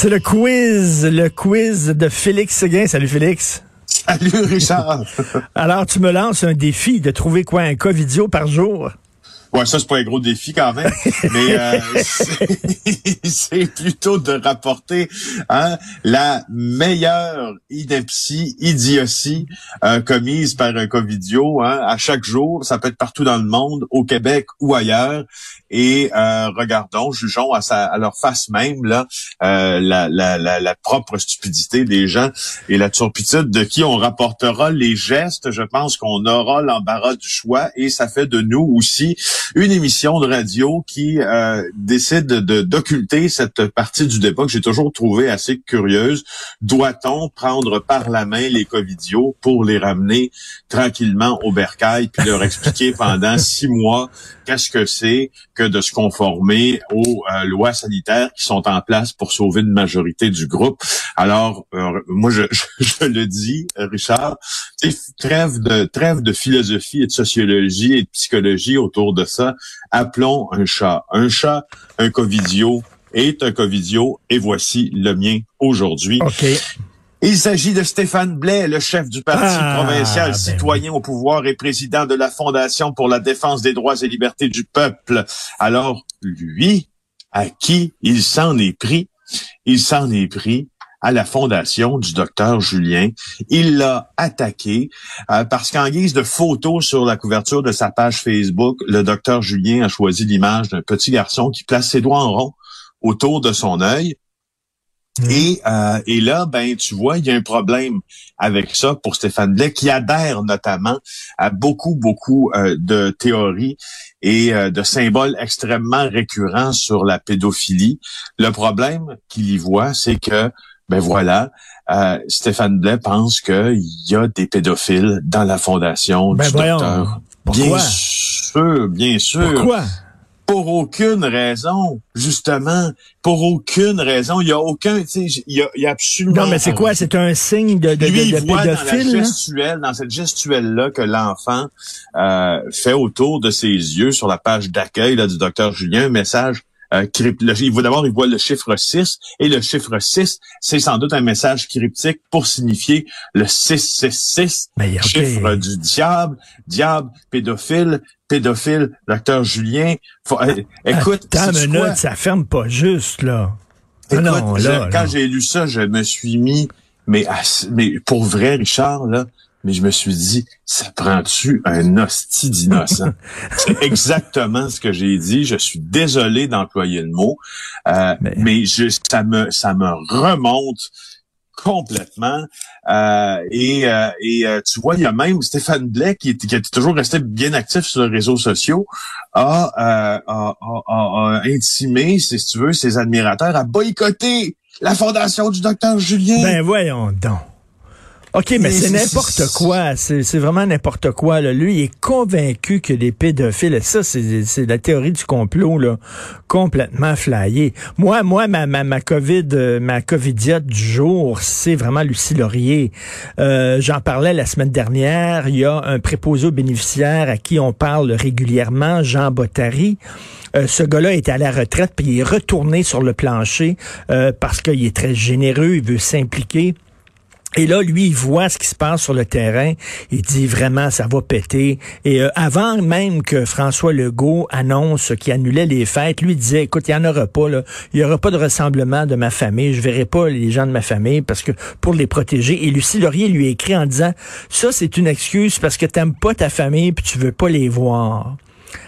C'est le quiz, le quiz de Félix Seguin. Salut Félix. Salut Richard. Alors, tu me lances un défi de trouver quoi, un cas vidéo par jour? Ouais, ça, c'est pas un gros défi quand même, mais euh, c'est plutôt de rapporter hein, la meilleure ineptie, idiotie euh, commise par un Covidio hein, à chaque jour. Ça peut être partout dans le monde, au Québec ou ailleurs. Et euh, regardons, jugeons à, sa, à leur face même là euh, la, la, la, la, propre stupidité des gens et la turpitude de qui on rapportera les gestes. Je pense qu'on aura l'embarras du choix et ça fait de nous aussi une émission de radio qui euh, décide de d'occulter cette partie du débat que j'ai toujours trouvé assez curieuse. Doit-on prendre par la main les covidios pour les ramener tranquillement au bercail puis leur expliquer pendant six mois qu'est-ce que c'est que de se conformer aux euh, lois sanitaires qui sont en place pour sauver une majorité du groupe? Alors, euh, moi, je, je, le dis, Richard, trêve de trêve de philosophie et de sociologie et de psychologie autour de ça. Appelons un chat. Un chat, un covidio est un covidio, et voici le mien aujourd'hui. Il s'agit de Stéphane Blais, le chef du Parti ah, provincial ben citoyen au pouvoir et président de la Fondation pour la défense des droits et libertés du peuple. Alors, lui, à qui il s'en est pris? Il s'en est pris à la fondation du docteur Julien. Il l'a attaqué euh, parce qu'en guise de photo sur la couverture de sa page Facebook, le docteur Julien a choisi l'image d'un petit garçon qui place ses doigts en rond autour de son œil Mm. Et, euh, et là, ben, tu vois, il y a un problème avec ça pour Stéphane Blais, qui adhère notamment à beaucoup, beaucoup euh, de théories et euh, de symboles extrêmement récurrents sur la pédophilie. Le problème qu'il y voit, c'est que, ben voilà, euh, Stéphane Blais pense qu'il y a des pédophiles dans la fondation ben du docteur. Bien sûr, bien sûr. Pourquoi? pour aucune raison, justement, pour aucune raison. Il y a aucun, tu sais, il y y a absolument. Non, mais c'est quoi? C'est un signe de, de, Lui, de, de voit Dans, la gestuelle, dans cette gestuelle-là que l'enfant euh, fait autour de ses yeux sur la page d'accueil du docteur Julien, un message euh, il voit d'abord, il voit le chiffre 6, et le chiffre 6, c'est sans doute un message cryptique pour signifier le 666, chiffre du diable, diable, pédophile, pédophile, docteur Julien. Euh, écoute, Attends une minute, ça ferme pas juste, là. Ah écoute, quand j'ai lu ça, je me suis mis, mais, mais pour vrai, Richard, là, mais je me suis dit, ça prend-tu un hostie d'innocent? c'est exactement ce que j'ai dit. Je suis désolé d'employer le mot, euh, mais, je, ça me ça me remonte complètement. Euh, et, euh, et euh, tu vois, il y a même Stéphane Blais qui, qui a toujours resté bien actif sur les réseaux sociaux, a, a, a, a intimé, si tu veux, ses admirateurs à boycotter la fondation du docteur Julien. Ben voyons donc. OK, mais, c'est n'importe quoi. C'est vraiment n'importe quoi. Là. Lui, il est convaincu que les pédophiles, ça, c'est la théorie du complot, là, complètement flyée. Moi, moi, ma, ma, ma COVID, euh, ma COVIDiote du jour, c'est vraiment Lucie Laurier. Euh, J'en parlais la semaine dernière. Il y a un préposé aux bénéficiaires à qui on parle régulièrement, Jean Bottary. Euh, ce gars-là est à la retraite, puis il est retourné sur le plancher euh, parce qu'il est très généreux, il veut s'impliquer. Et là, lui, il voit ce qui se passe sur le terrain. Il dit vraiment, ça va péter. Et euh, avant même que François Legault annonce qu'il annulait les fêtes, lui disait, écoute, il n'y en aura pas. Là. Il n'y aura pas de rassemblement de ma famille. Je verrai pas les gens de ma famille parce que pour les protéger. Et Lucie Laurier lui écrit en disant, ça, c'est une excuse parce que tu n'aimes pas ta famille puis tu veux pas les voir.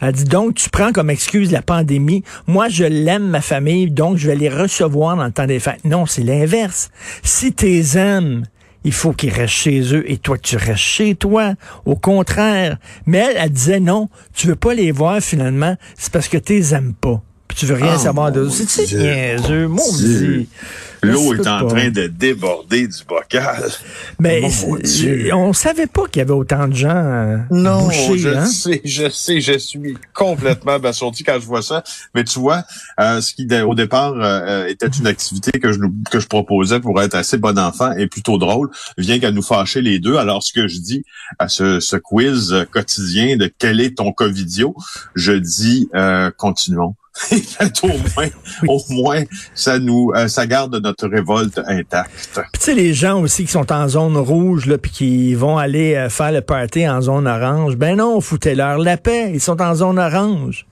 Elle dit donc, tu prends comme excuse la pandémie. Moi, je l'aime, ma famille, donc je vais les recevoir dans le temps des fêtes. Non, c'est l'inverse. Si tu les aimes, il faut qu'ils restent chez eux et toi, tu restes chez toi. Au contraire. Mais elle, elle disait non, tu veux pas les voir finalement, c'est parce que tu les aimes pas. Puis tu veux rien ah, savoir de C'est niaiseux, mon L'eau est en train de déborder du bocal. Mais on savait pas qu'il y avait autant de gens euh, Non, je hein? sais, je sais, je suis complètement abasourdi quand je vois ça. Mais tu vois, euh, ce qui au départ euh, était une activité que je que je proposais pour être assez bon enfant et plutôt drôle, vient qu'à nous fâcher les deux. Alors ce que je dis à ce, ce quiz quotidien de quel est ton covidio, je dis continuons au moins, au moins, ça nous, euh, ça garde notre révolte intacte. tu sais, les gens aussi qui sont en zone rouge, là, puis qui vont aller euh, faire le party en zone orange, ben non, foutez-leur la paix, ils sont en zone orange.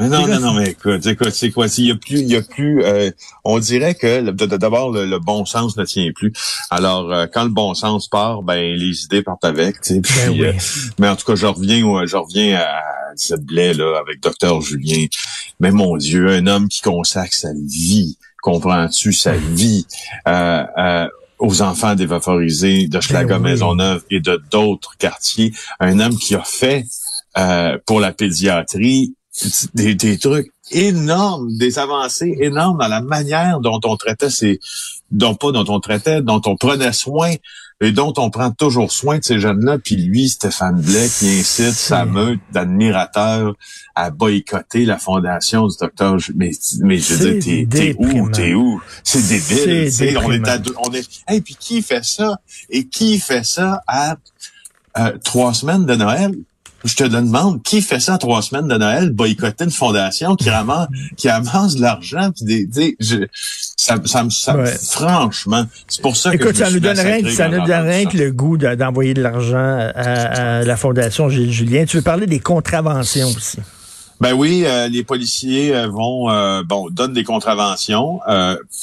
non, non, non, mais écoute, écoute, c'est quoi? Il y a plus, il y a plus. Euh, on dirait que d'abord le, bon sens ne tient plus. Alors, quand le bon sens part, ben les idées partent avec. Ben mais en tout cas, je reviens, je reviens à ce blé là avec docteur Julien. Mais mon Dieu, un homme qui consacre sa vie, comprends-tu, sa vie euh, euh, aux enfants dévaphorisés de Schlager ben Maisonneuve et de d'autres quartiers. Un homme qui a fait euh, pour la pédiatrie des, des trucs énormes, des avancées énormes dans la manière dont on traitait ces, dont pas dont on traitait, dont on prenait soin et dont on prend toujours soin de ces jeunes-là. Puis lui, Stéphane Blais, qui incite sa meute d'admirateurs à boycotter la fondation du docteur. Mais, mais je veux dire, t'es où? T'es où? C'est débile. on est à on est, et puis qui fait ça? Et qui fait ça à euh, trois semaines de Noël? Je te demande, qui fait ça trois semaines de Noël, boycotter une fondation qui amasse, qui amasse de l'argent, puis des, je, ça, ça, ça franchement, c'est pour ça Écoute, que ça nous donne rien, ça nous donne rien que le goût d'envoyer de, l'argent à, la fondation Gilles Julien. Tu veux parler des contraventions aussi? Ben oui, euh, les policiers euh, vont euh, bon donnent des contraventions.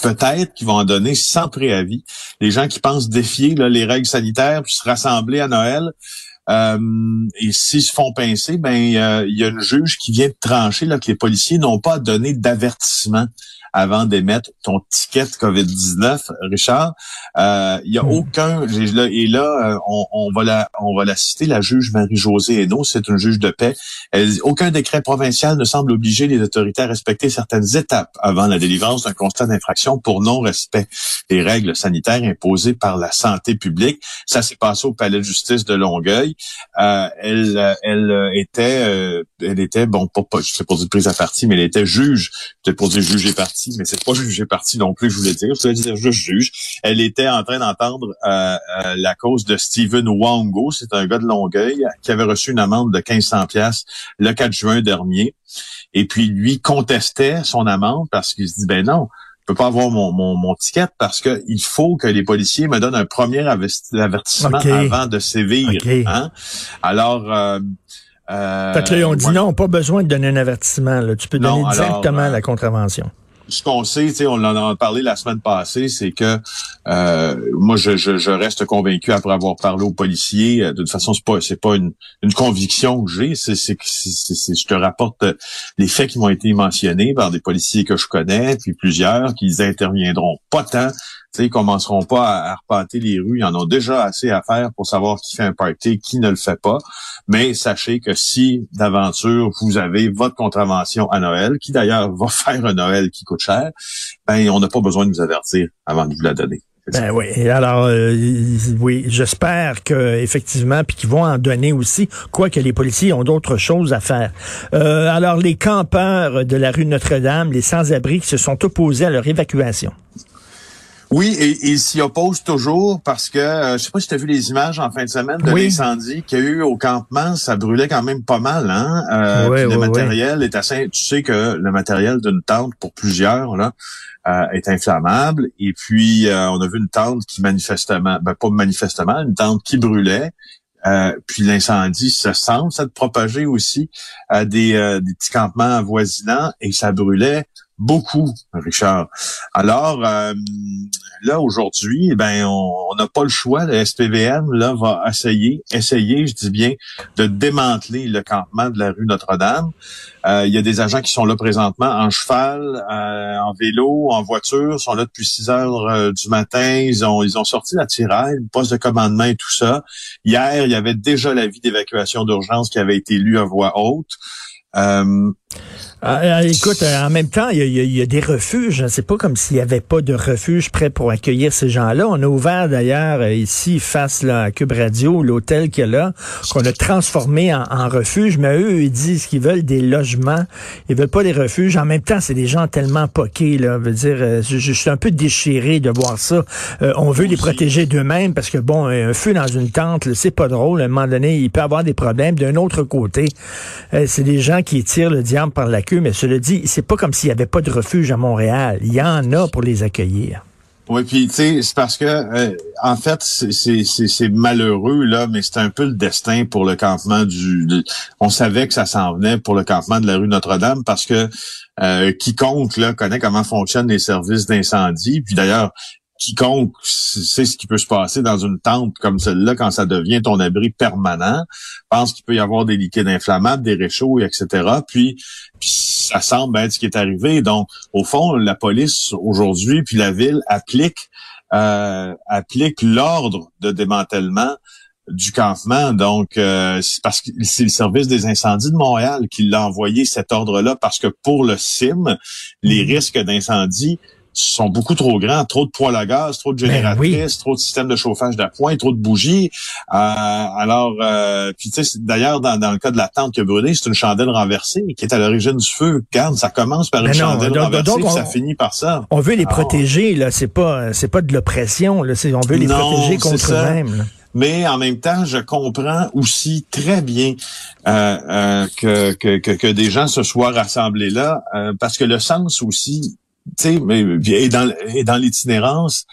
Peut-être qu'ils vont en donner sans préavis. Les gens qui pensent défier les règles sanitaires puis se rassembler à Noël. Euh, et s'ils se font pincer, ben il y a une juge qui vient de trancher là, que les policiers n'ont pas donné d'avertissement avant d'émettre ton ticket COVID-19, Richard. Euh, il y a hmm. aucun et là euh, on, on, va la on va la citer la juge Marie-Josée Hainaut, c'est une juge de paix. Elle dit aucun décret provincial ne semble obliger les autorités à respecter certaines étapes avant la délivrance d'un constat d'infraction pour non-respect des règles sanitaires imposées par la santé publique. Ça s'est passé au palais de justice de Longueuil. Euh, elle elle était elle était bon pas, pas je sais pas dire prise à partie mais elle était juge peut-être pour dire juge et partie mais c'est pas jugé parti non plus, je voulais dire. Je voulais dire juste juge. Elle était en train d'entendre euh, euh, la cause de Steven Wango. C'est un gars de Longueuil qui avait reçu une amende de 1500 pièces le 4 juin dernier. Et puis lui contestait son amende parce qu'il se dit ben non, je peux pas avoir mon, mon, ticket parce que il faut que les policiers me donnent un premier avertissement avant de sévir. Hein? Alors euh, euh, fait que là, on dit non, pas besoin de donner un avertissement. Tu peux donner directement la contravention ce qu'on sait, on en a parlé la semaine passée, c'est que euh, moi je, je, reste convaincu après avoir parlé aux policiers. Euh, de toute façon, c'est pas c'est pas une, une conviction que j'ai, c'est c'est je te rapporte les faits qui m'ont été mentionnés par des policiers que je connais, puis plusieurs qui interviendront pas tant ils commenceront pas à, à, les rues. Ils en ont déjà assez à faire pour savoir qui fait un party, qui ne le fait pas. Mais sachez que si d'aventure vous avez votre contravention à Noël, qui d'ailleurs va faire un Noël qui coûte cher, ben on n'a pas besoin de vous avertir avant de vous la donner. Ben oui. Alors, euh, oui, j'espère que effectivement, puis qu'ils vont en donner aussi, quoique les policiers ont d'autres choses à faire. Euh, alors, les campeurs de la rue Notre-Dame, les sans-abri, qui se sont opposés à leur évacuation. Oui, et ils s'y opposent toujours parce que, euh, je sais pas si tu as vu les images en fin de semaine de l'incendie qu'il y a eu au campement, ça brûlait quand même pas mal, hein? Euh, le matériel est assez, tu sais que le matériel d'une tente pour plusieurs, là, euh, est inflammable. Et puis, euh, on a vu une tente qui manifestement, ben pas manifestement, une tente qui brûlait. puis l'incendie se semble s'être propagé aussi à des, des petits campements avoisinants et ça brûlait beaucoup, Richard. Alors euh, là aujourd'hui, eh ben on n'a pas le choix. Le SPVM là va essayer, essayer, je dis bien, de démanteler le campement de la rue Notre-Dame. Euh, il y a des agents qui sont là présentement en cheval, euh, en vélo, en voiture, sont là depuis 6 heures du matin. Ils ont ils ont sorti la tiraille, le poste de commandement et tout ça. Hier, il y avait déjà l'avis d'évacuation d'urgence qui avait été lu à voix haute. Ah, ah, écoute, euh, en même temps, il y, a, des refuges. C'est pas comme s'il y avait pas de refuge prêt pour accueillir ces gens-là. On a ouvert d'ailleurs euh, ici, face là, à Cube Radio, l'hôtel qu'il y a là, qu'on a transformé en, refuge. Mais eux, ils disent qu'ils veulent des logements. Ils veulent pas des refuges. En même temps, c'est des gens tellement poqués. Là, veut dire, euh, je, suis un peu déchiré de voir ça. on veut les protéger d'eux-mêmes parce que bon, un feu dans une tente, c'est pas drôle. À un moment donné, il peut avoir des problèmes. D'un autre côté, c'est des gens qui tirent le diable par la queue, mais cela dit, c'est pas comme s'il n'y avait pas de refuge à Montréal. Il y en a pour les accueillir. Oui, puis tu sais, c'est parce que euh, en fait, c'est malheureux là, mais c'est un peu le destin pour le campement du. on savait que ça s'en venait pour le campement de la rue Notre-Dame parce que euh, quiconque là connaît comment fonctionnent les services d'incendie. Puis d'ailleurs, quiconque sait ce qui peut se passer dans une tente comme celle-là quand ça devient ton abri permanent, pense qu'il peut y avoir des liquides inflammables, des réchauds, etc. Puis, puis ça semble être ce qui est arrivé. Donc, au fond, la police aujourd'hui, puis la ville applique euh, applique l'ordre de démantèlement du campement. Donc, euh, c'est parce que c'est le service des incendies de Montréal qui l'a envoyé cet ordre-là parce que pour le CIM, les mhm. risques d'incendie sont beaucoup trop grands, trop de poêles à gaz, trop de ben génératrices, trop de systèmes de chauffage d'appoint, trop de bougies. Euh, alors, euh, puis tu sais, d'ailleurs, dans, le cas de la tente qui a brûlé, c'est une chandelle renversée qui est à l'origine du feu. Regarde, ça commence par une chandelle renversée, ça finit par ça. On veut les protéger, là. C'est pas, c'est pas de l'oppression, là. On veut les protéger contre eux-mêmes. mais en même temps, je comprends aussi très bien euh, euh que, que, que, des gens se soient rassemblés là, euh, parce que le sens aussi mais et dans, et dans l'itinérance,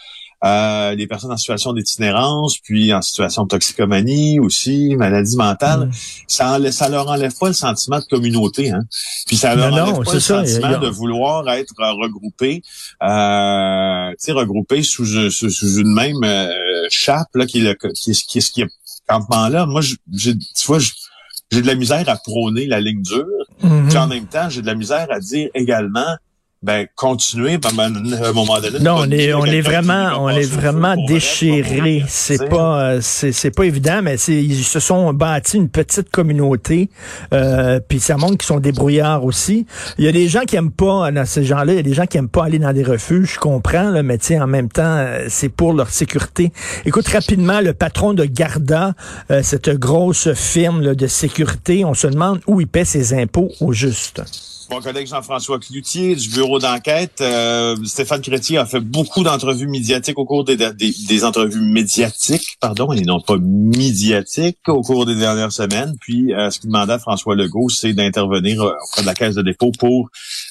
euh, les personnes en situation d'itinérance, puis en situation de toxicomanie aussi, maladie mentale, mm. ça, ça leur enlève pas le sentiment de communauté, hein. Puis ça leur enlève pas le sentiment de vouloir être regroupés, euh, tu sais, regroupés sous, sous, une même euh, chape là, qui est le qui est, qui est, qui est campement là. Moi, j'ai, tu vois, j'ai de la misère à prôner la ligne dure, mm-hmm. puis en même temps, j'ai de la misère à dire également ben continuer à un moment donné. Non, on est on est vraiment on est vraiment déchiré. C'est pas euh, c'est c'est pas évident, mais c'est ils se sont bâtis une petite communauté. Euh, puis ça montre qu'ils sont débrouillards aussi. Il y a des gens qui aiment pas dans ces gens-là. Il y a des gens qui aiment pas aller dans des refuges. Je comprends, là, mais en même temps, euh, c'est pour leur sécurité. Écoute rapidement, le patron de Garda, euh, cette grosse firme de sécurité, on se demande où il paie ses impôts au juste. Mon collègue Jean-François Cloutier du bureau d'enquête, euh, Stéphane Chrétien a fait beaucoup d'entrevues médiatiques au cours des, des, entrevues médiatiques, pardon, et non pas médiatiques au cours des dernières semaines. Puis, euh, ce qu'il demandait à François Legault, c'est d'intervenir euh, auprès de la Caisse de dépôt pour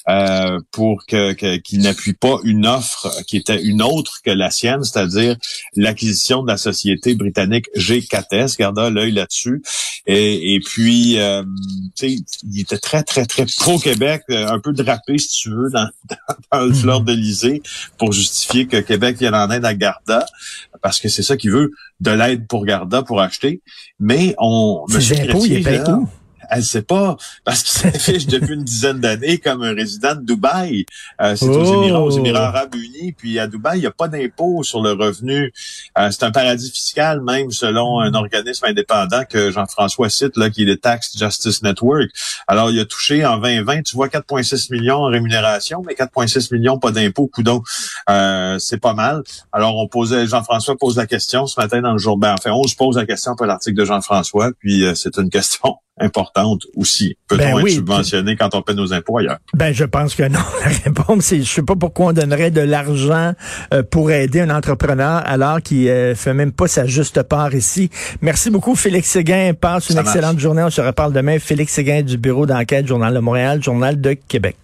euh, pour que, qu'il n'appuie pas une offre qui était une autre que la sienne, c'est-à-dire l'acquisition de la société britannique G4S. Garda l'œil là-dessus. Et, et puis, euh, tu sais, il était très, très, très pro-Québec, euh, un peu drapé, si tu veux, dans, dans, le fleur de l'Elysée pour justifier que Québec vienne en aide à Garda, parce que c'est ça qu'il veut, de l'aide pour Garda pour acheter. Mais on... Ses impôts, il est? Elle sait pas parce qu'il s'affiche depuis une dizaine d'années comme un résident de Dubaï. Euh, c'est aux Émirats, aux Émirats arabes unis. Puis à Dubaï, il n'y a pas d'impôt sur le revenu. Euh, c'est un paradis fiscal même selon un organisme indépendant que Jean-François cite là, qui est le Tax Justice Network. Alors il a touché en 2020, tu vois 4,6 millions en rémunération, mais 4,6 millions pas d'impôt, coudon. Euh, c'est pas mal. Alors on posait, Jean-François pose la question ce matin dans le jour. Ben enfin, on se pose la question pour l'article de Jean-François. Puis euh, c'est une question importante aussi. Peut-on ben être subventionné quand on paie nos impôts ailleurs? Ben, je pense que non. La réponse, c'est, je sais pas pourquoi on donnerait de l'argent euh, pour aider un entrepreneur alors qu'il euh, fait même pas sa juste part ici. Merci beaucoup, Félix Séguin. Passe une excellente journée. On se reparle demain. Félix Séguin du bureau d'enquête, Journal de Montréal, Journal de Québec.